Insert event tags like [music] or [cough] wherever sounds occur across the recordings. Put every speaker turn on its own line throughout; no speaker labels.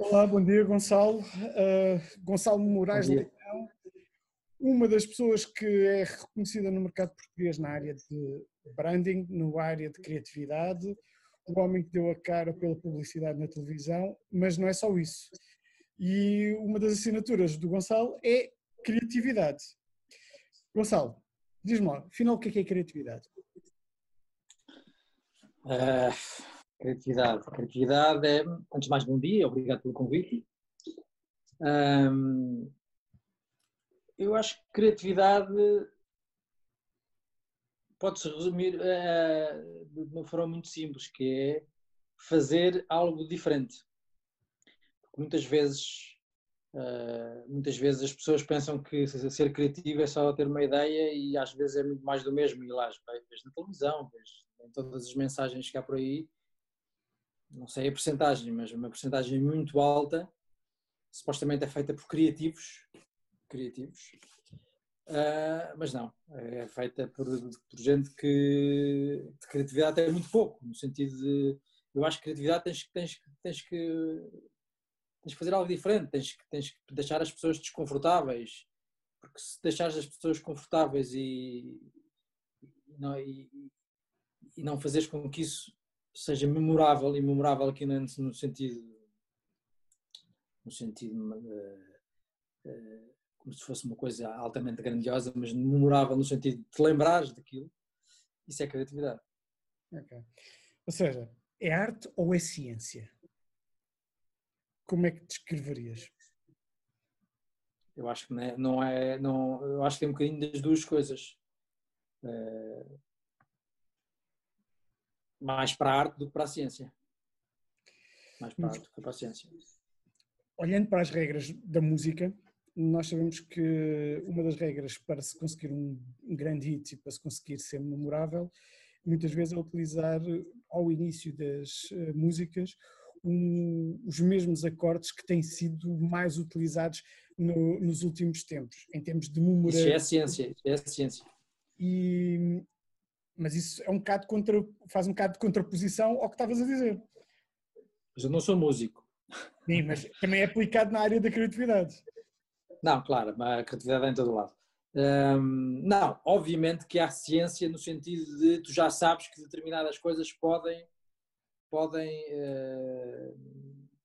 Olá, bom dia Gonçalo. Uh, Gonçalo Moraes Leitão, uma das pessoas que é reconhecida no mercado português na área de branding, na área de criatividade, o homem que deu a cara pela publicidade na televisão, mas não é só isso. E uma das assinaturas do Gonçalo é criatividade. Gonçalo, diz-me lá, afinal o que é, que é criatividade?
Uh, criatividade. Criatividade é, antes de mais, bom dia, obrigado pelo convite. Eu acho que criatividade pode-se resumir uh, de uma forma muito simples, que é fazer algo diferente. Porque muitas vezes, uh, muitas vezes as pessoas pensam que ser criativo é só ter uma ideia e às vezes é muito mais do mesmo. E lá, vês na televisão, vês em todas as mensagens que há por aí, não sei a porcentagem, mas uma porcentagem muito alta, supostamente é feita por criativos, criativos, uh, mas não, é feita por, por gente que de criatividade tem muito pouco, no sentido de, eu acho que criatividade tens, tens, tens que tens que fazer algo diferente, tens, tens que deixar as pessoas desconfortáveis, porque se deixares as pessoas confortáveis e, não, e, e não fazeres com que isso seja memorável, e memorável aqui no, sentido no sentido uh, uh, como se fosse uma coisa altamente grandiosa, mas memorável no sentido de te lembrares daquilo, isso é criatividade.
Ok. Ou seja, é arte ou é ciência? Como é que descreverias?
Eu acho que não é, não é não, eu acho que tem um bocadinho das duas coisas. Uh, mais para a arte do que para a ciência. Mais para a arte do que para a ciência.
Olhando para as regras da música, nós sabemos que uma das regras para se conseguir um grande hit e para se conseguir ser memorável, muitas vezes é utilizar ao início das eh, músicas um, os mesmos acordes que têm sido mais utilizados no, nos últimos tempos, em termos de memória.
Isso é a ciência, é ciência.
E, mas isso é um bocado contra, faz um bocado de contraposição ao que estavas a dizer.
Mas eu não sou músico.
Sim, mas também é aplicado na área da criatividade.
Não, claro, a criatividade é em todo lado. Hum, não, obviamente que há ciência no sentido de tu já sabes que determinadas coisas podem, podem uh,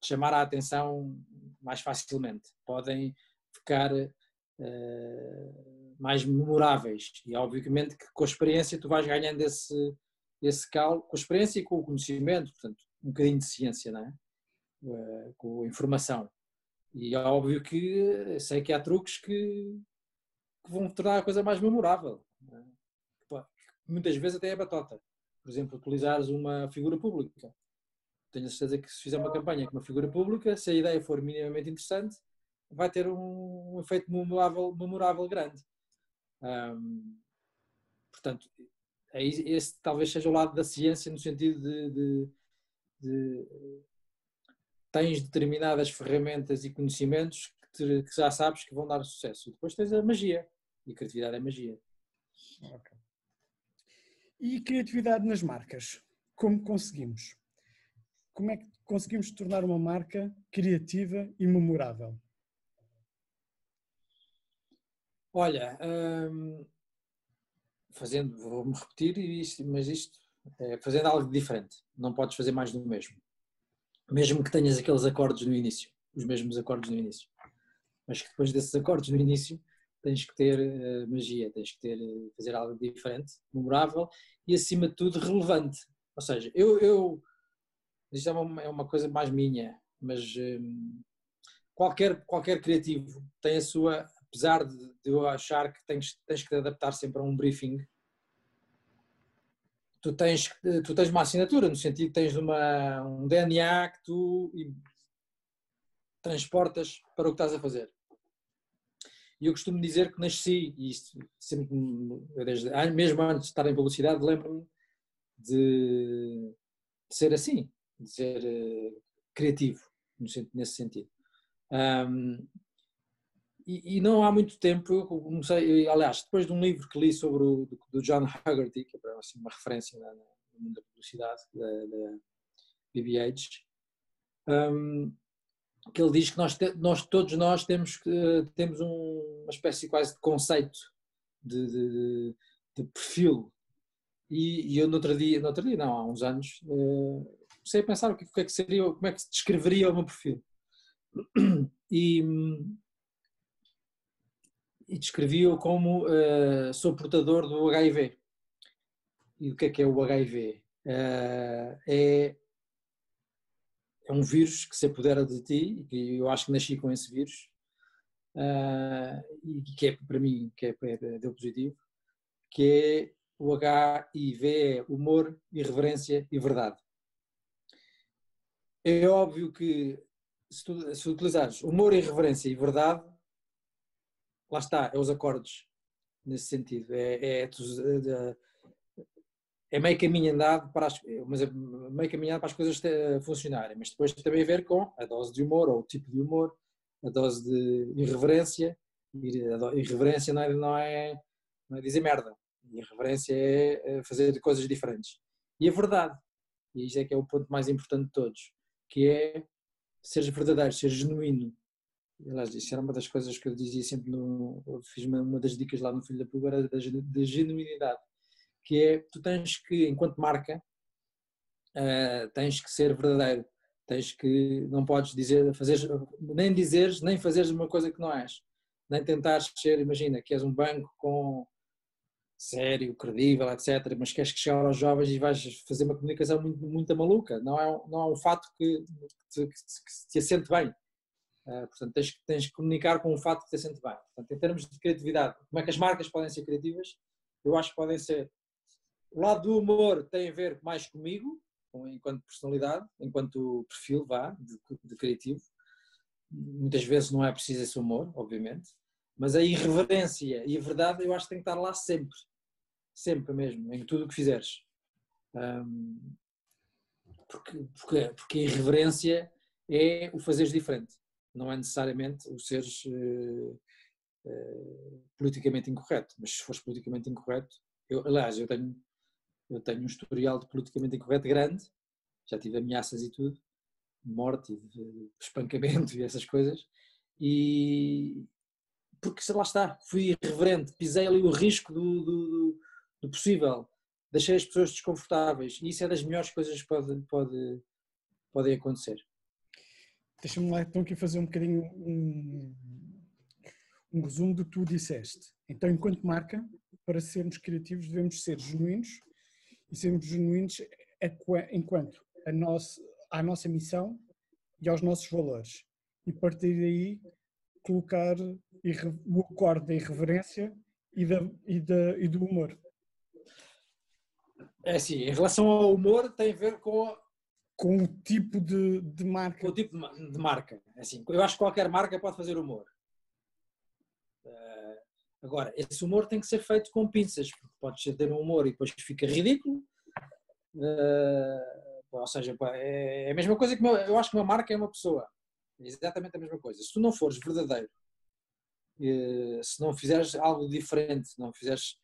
chamar a atenção mais facilmente, podem ficar uh, mais memoráveis. E obviamente que com a experiência tu vais ganhando esse, esse cal, com a experiência e com o conhecimento, portanto, um bocadinho de ciência, não é? Uh, com a informação. E é óbvio que sei que há truques que, que vão tornar a coisa mais memorável. É? Muitas vezes até é batota. Por exemplo, utilizares uma figura pública. Tenho a certeza que se fizer uma campanha com uma figura pública, se a ideia for minimamente interessante, vai ter um efeito memorável, memorável grande. Um, portanto, é esse talvez seja o lado da ciência no sentido de, de, de tens determinadas ferramentas e conhecimentos que, te, que, já sabes que vão dar sucesso. Depois tens a magia e a criatividade é magia.
Okay. E criatividade nas marcas? Como conseguimos? Como é que conseguimos tornar uma marca criativa e memorável?
Olha, hum, fazendo, vou-me repetir, mas isto, é, fazendo algo diferente, não podes fazer mais do mesmo. Mesmo que tenhas aqueles acordes no início, os mesmos acordes no início. Mas que depois desses acordes no início tens que ter uh, magia, tens que ter, uh, fazer algo diferente, memorável e acima de tudo relevante. Ou seja, eu, eu isto é uma, é uma coisa mais minha, mas um, qualquer, qualquer criativo tem a sua apesar de, eu achar que tens, tens que te adaptar sempre a um briefing, tu tens, tu tens uma assinatura, no sentido que tens uma, um DNA que tu transportas para o que estás a fazer. E eu costumo dizer que nasci, e isto sempre, desde, mesmo antes de estar em publicidade, lembro-me de, de, ser assim, de ser uh, criativo, nesse sentido. Um, e, não há muito tempo eu comecei, aliás, depois de um livro que li sobre o do, do John Haggerty, que é assim, uma referência na, no mundo da publicidade, da, da BBH, um, que ele diz que nós, nós todos nós temos, temos um, uma espécie quase de conceito de, de, de perfil. E, e, eu no outro dia, no outro dia, não, há uns anos, uh, comecei a pensar o que, o que, é que seria, como é que se descreveria o meu perfil. E, e descrevi-o como uh, sou portador do HIV. E o que é que é o HIV? Uh, eh, é, é um vírus que se apodera de ti, e eu acho que nasci com esse vírus, uh, e que é para mim, que é, é, deu positivo, que é o HIV é humor, irreverência e verdade. É óbvio que se, tu, se utilizares humor, irreverência e verdade, lá está, é os acordes nesse sentido. É, é, é, é meio caminho andado para as, mas é meio caminho para as coisas funcionarem, mas depois tem a ver com a dose de humor ou o tipo de humor, a dose de irreverência. Irreverência não é, não é, não é dizer merda, irreverência é fazer coisas diferentes. E a verdade, e isso é que é o ponto mais importante de todos, que é ser verdadeiro, ser genuíno, Aliás, isso era uma das coisas que eu dizia sempre, no, eu fiz uma, uma, das dicas lá no Filho da Pulga, era da, da, genuinidade, que é, tu tens que, enquanto marca, uh, tens que ser verdadeiro, tens que, não podes dizer, fazer, nem dizeres, nem fazeres uma coisa que não és, nem tentares ser, imagina, que és um banco com sério, credível, etc., mas queres que chegar aos jovens e vais fazer uma comunicação muito, muito maluca, não é, não é um fato que, que, que, que te assente bem Uh, portanto, tens, tens que comunicar com o fato de te sente bem. Portanto, em termos de criatividade, como é que as marcas podem ser criativas? Eu acho que podem ser. O lado do humor tem a ver mais comigo, com, enquanto personalidade, enquanto perfil, vá, de, de, criativo. Muitas vezes não é preciso esse humor, obviamente, mas a irreverência e a verdade eu acho que tem que estar lá sempre. Sempre mesmo, em tudo o que fizeres. Um, porque, porque, porque a irreverência é o fazeres diferente não é necessariamente o seres uh, uh, politicamente incorreto, mas se fores politicamente incorreto, eu, aliás, eu tenho, eu tenho um historial de politicamente incorreto grande, já tive ameaças e tudo, morte e de [laughs] espancamento e essas coisas, e porque lá está, fui irreverente, pisei ali o risco do, do, do possível, deixei as pessoas desconfortáveis, e isso é das melhores coisas que pode, pode, podem acontecer.
Deixa-me lá então aqui fazer um bocadinho um, um resumo do que tu disseste. Então, enquanto marca, para sermos criativos devemos ser genuínos e sermos genuínos enquanto a nossa, à nossa missão e aos nossos valores. E partir daí colocar o acorde da irreverência e, da, e, da, e do humor.
É assim, em relação ao humor tem a ver com
com o tipo de, de marca.
Com o tipo de, marca. É assim, eu acho que qualquer marca pode fazer humor. Uh, agora, esse humor tem que ser feito com pinças, porque podes ter um humor e depois fica ridículo. Uh, ou seja, é, é a mesma coisa que uma, eu acho que uma marca é uma pessoa. É exatamente a mesma coisa. Se tu não fores verdadeiro, uh, se não fizeres algo diferente, não fizeres.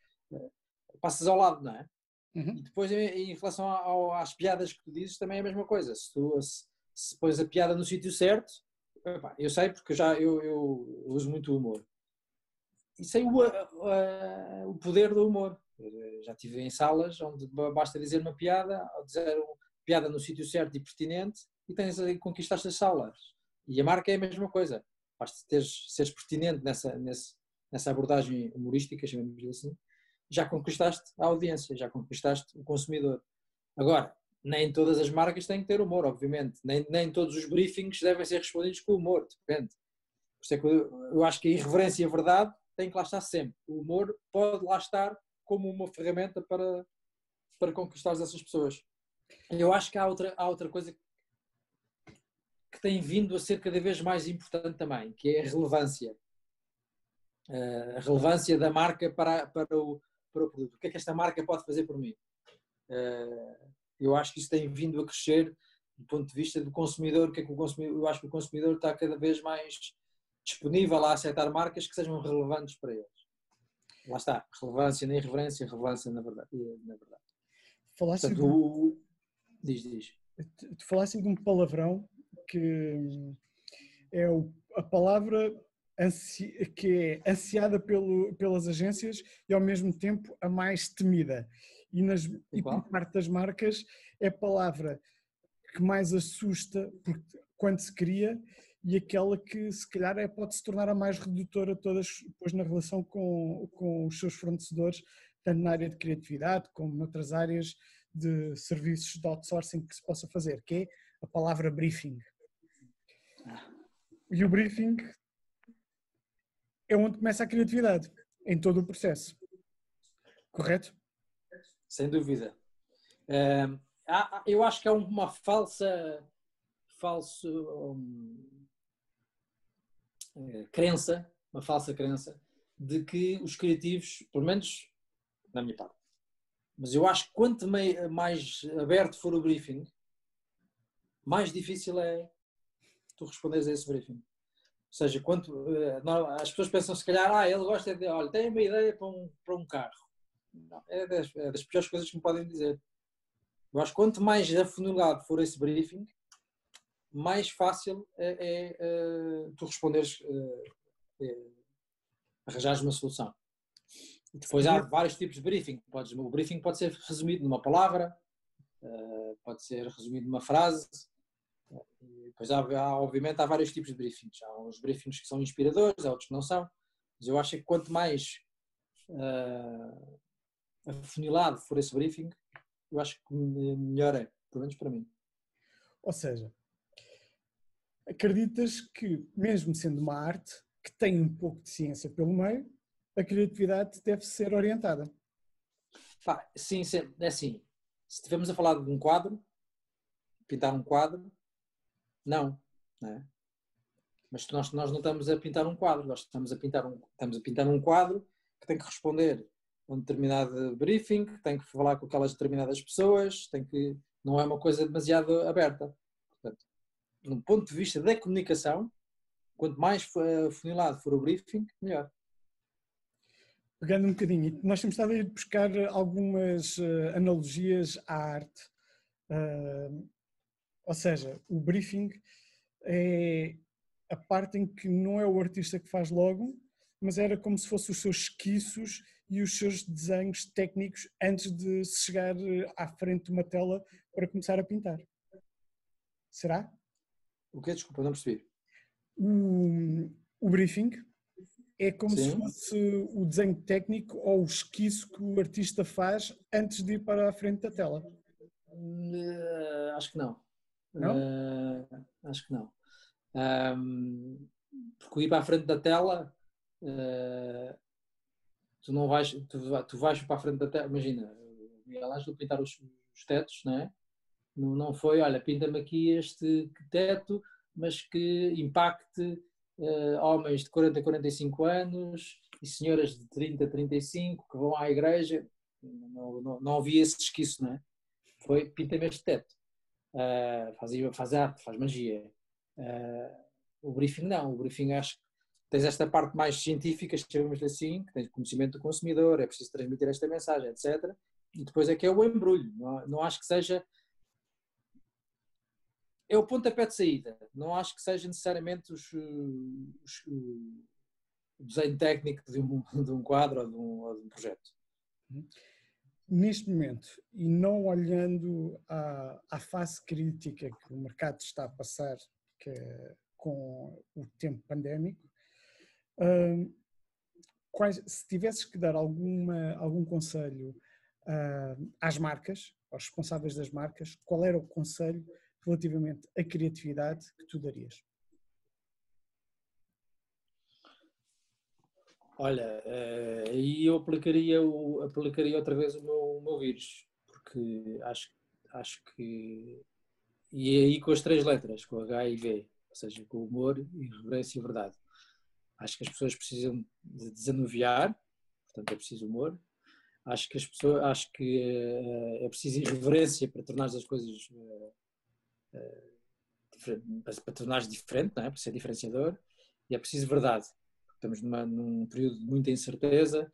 passas ao lado, não é? Uhum. E depois, em relação ao, às piadas que tu dizes, também é a mesma coisa. Se tu se, se pões a piada no sítio certo, eu sei porque já eu, eu uso muito humor. E sei o, o poder do humor. Eu já estive em salas onde basta dizer uma piada, dizer uma piada no sítio certo e pertinente, e tens conquistaste as salas. E a marca é a mesma coisa. Basta teres, seres pertinente nessa, nessa, nessa abordagem humorística, chamamos-lhe assim, já conquistaste a audiência, já conquistaste o consumidor. Agora, nem todas as marcas têm que ter humor, obviamente. Nem, nem todos os briefings devem ser respondidos com humor, depende. Por isso é que eu, eu acho que a irreverência e a verdade têm que lá estar sempre. O humor pode lá estar como uma ferramenta para, para conquistar essas pessoas. Eu acho que há outra, há outra coisa que tem vindo a ser cada vez mais importante também, que é a relevância. Eh, a relevância da marca para, para, o, para o produto. O que é que esta marca pode fazer por mim? Eh, eu acho que isso tem vindo a crescer do ponto de vista do consumidor, o que é que o consumidor, eu acho que o consumidor está cada vez mais disponível a aceitar marcas que sejam relevantes para eles. Lá está, relevância na irreverência, relevância na verdade. Na verdade.
Falaste Portanto, de... o...
Diz, diz.
Tu falaste de um palavrão que é a palavra que é ansiada pelo, pelas agências e ao mesmo tempo a mais temida. E, nas, e por parte das marcas é a palavra que mais assusta porque, quando se cria e aquela que se calhar é, pode se tornar a mais redutora todas depois na relação com, com os seus fornecedores, tanto na área de criatividade como noutras áreas de serviços de outsourcing que se possa fazer, que é a palavra briefing. E o briefing é onde começa a criatividade, em todo o processo. Correto?
Sem dúvida. eu acho que é uma falsa, falso, um, eh, crença, uma falsa crença, de que os criativos, pelo menos na minha parte, mas eu acho que quanto mais aberto for o briefing, mais difícil é tu responderes a esse briefing. Ou seja, quanto, eh, as pessoas pensam se calhar, ah, ele gosta de, olha, tem uma ideia para um, para um carro. Não, é, das, é das piores coisas que me podem dizer. Eu acho que quanto mais afunilado for esse briefing, mais fácil é, é, é tu responderes, é, arranjares uma solução. Depois há vários tipos de briefing. Podes, o briefing pode ser resumido numa palavra, pode ser resumido numa frase. Depois há, há, obviamente, há vários tipos de briefings. Há uns briefings que são inspiradores, há outros que não são. Mas eu acho que quanto mais uh, afunilado for esse briefing, eu acho que melhor é, pelo menos para mim.
Ou seja, acreditas que, mesmo sendo uma arte que tem um pouco de ciência pelo meio, a criatividade deve ser orientada?
Pá, sim, é assim. Se estivermos a falar de um quadro, pintar um quadro, não, não é? Mas nós, nós não estamos a pintar um quadro, nós estamos a pintar um, estamos a pintar um quadro que tem que responder a um determinado briefing, tem que falar com aquelas determinadas pessoas, tem que, não é uma coisa demasiado aberta. Portanto, no ponto de vista da comunicação, quanto mais funilado for o briefing, melhor.
Pegando um bocadinho, nós temos estado a ir buscar algumas uh, analogias à arte. Uh, ou seja, o briefing é a parte em que não é o artista que faz logo, mas era como se fossem os seus esquiços e os seus desenhos técnicos antes de chegar eh, à frente de uma tela para começar a pintar. Será?
O que? Desculpa, não percebi.
O, o briefing é como Sim. se fosse o desenho técnico ou o esquiço que o artista faz antes de ir para a frente da tela.
Uh, acho que não.
Não? Uh,
acho que não. Um, porque ir para a frente da tela, uh, tu não vais, tu, tu, vais para a frente da tela, imagina, o Miguel Ângelo pintar os, os tetos, não é? Não, não foi, olha, pinta-me aqui este teto, mas que impacte uh, homens de 40 a 45 anos e senhoras de 30 a 35 que vão à igreja. Não, não, não havia esse esquiço, não é? Foi pinta-me este teto. Uh, faz, faz arte, faz magia. Uh, o briefing não, o briefing acho que tens esta parte mais científica, chamamos-lhe assim, que tens conhecimento do consumidor, é preciso transmitir esta mensagem, etc. E depois é que é o embrulho. Não, não acho que seja é o pontapé de saída. Não acho que seja necessariamente os, os, o desenho técnico de um, [laughs] de um quadro ou de um, ou de um, projeto.
Neste momento, e não olhando à, à fase crítica que o mercado está a passar que, é com o tempo pandémico, uh, quais, se tivesses que dar alguma, algum conselho uh, às marcas, aos responsáveis das marcas, qual era o conselho relativamente à criatividade que tu darias?
Olha, eh, aí eu aplicaria, aplicaria outra vez o meu, o meu vírus, porque acho, acho que. E é aí com as três letras, com H e V, ou seja, com humor, irreverência e verdade. Acho que as pessoas precisam de desanuviar, portanto é preciso humor. Acho que as pessoas, acho que eh, é preciso irreverência para tornar as coisas eh, para tornar diferente, não é? para ser diferenciador, e é preciso verdade. Estamos numa, num período de muita incerteza,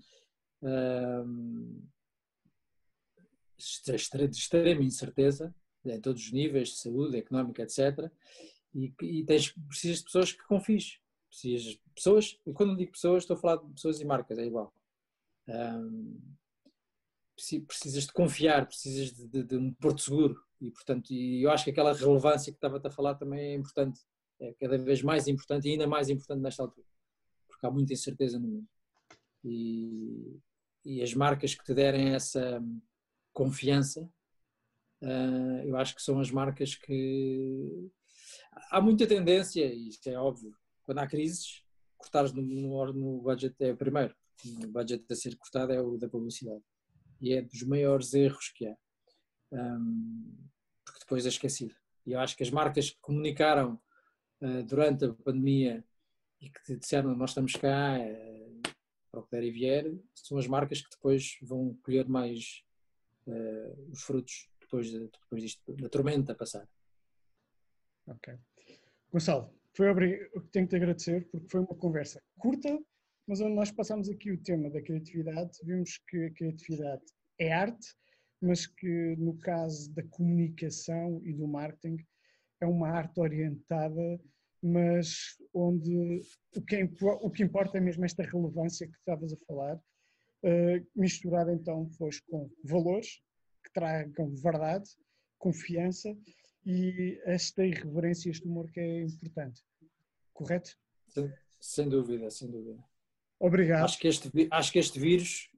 de extrema incerteza, em todos os níveis, de saúde, económica, etc. E, e tens, precisas de pessoas que confies. Precisas de pessoas, e quando digo pessoas, estou a falar de pessoas e marcas, é igual. Precisas de confiar, precisas de, de, de, um porto seguro e portanto e eu acho que aquela relevância que estava a falar também é importante, é cada vez mais importante e ainda mais importante nesta altura, porque há muita incerteza no mundo. E, e as marcas que te derem essa confiança, uh, eu acho que são as marcas que há muita tendência, e isto é óbvio, quando há crises, cortares no, no, no budget é o primeiro, o budget a ser cortado é o da publicidade. E é dos maiores erros que há, um, porque depois é esquecido. E eu acho que as marcas que comunicaram uh, durante a pandemia e que disseram nós estamos cá, uh, para o que der e vier, são as marcas que depois vão colher mais uh, os frutos depois, de, depois disto, da tormenta passar.
Ok. Gonçalo, foi tenho que te agradecer porque foi uma conversa curta, mas onde nós passamos aqui o tema da criatividade, vimos que a criatividade é arte, mas que no caso da comunicação e do marketing é uma arte orientada, mas onde o que, é, o que importa é mesmo esta relevância que estavas a falar, uh, misturada então depois com valores que tragam verdade, confiança e esta irreverência, este humor que é importante. Correto?
Sem, sem dúvida, sem dúvida.
Obrigado.
Acho que, este, acho que este vírus,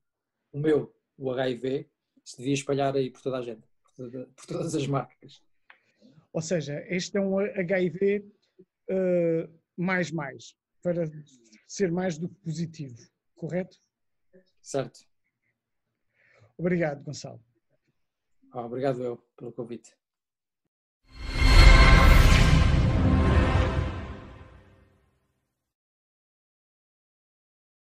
o meu, o HIV, se devia espalhar aí por toda a gente, por, toda, por todas as marcas.
Ou seja, este é um HIV uh, eh, mais mais, para ser mais do que positivo, correto?
Certo.
Obrigado, Gonçalo.
Ah, obrigado eu pelo convite.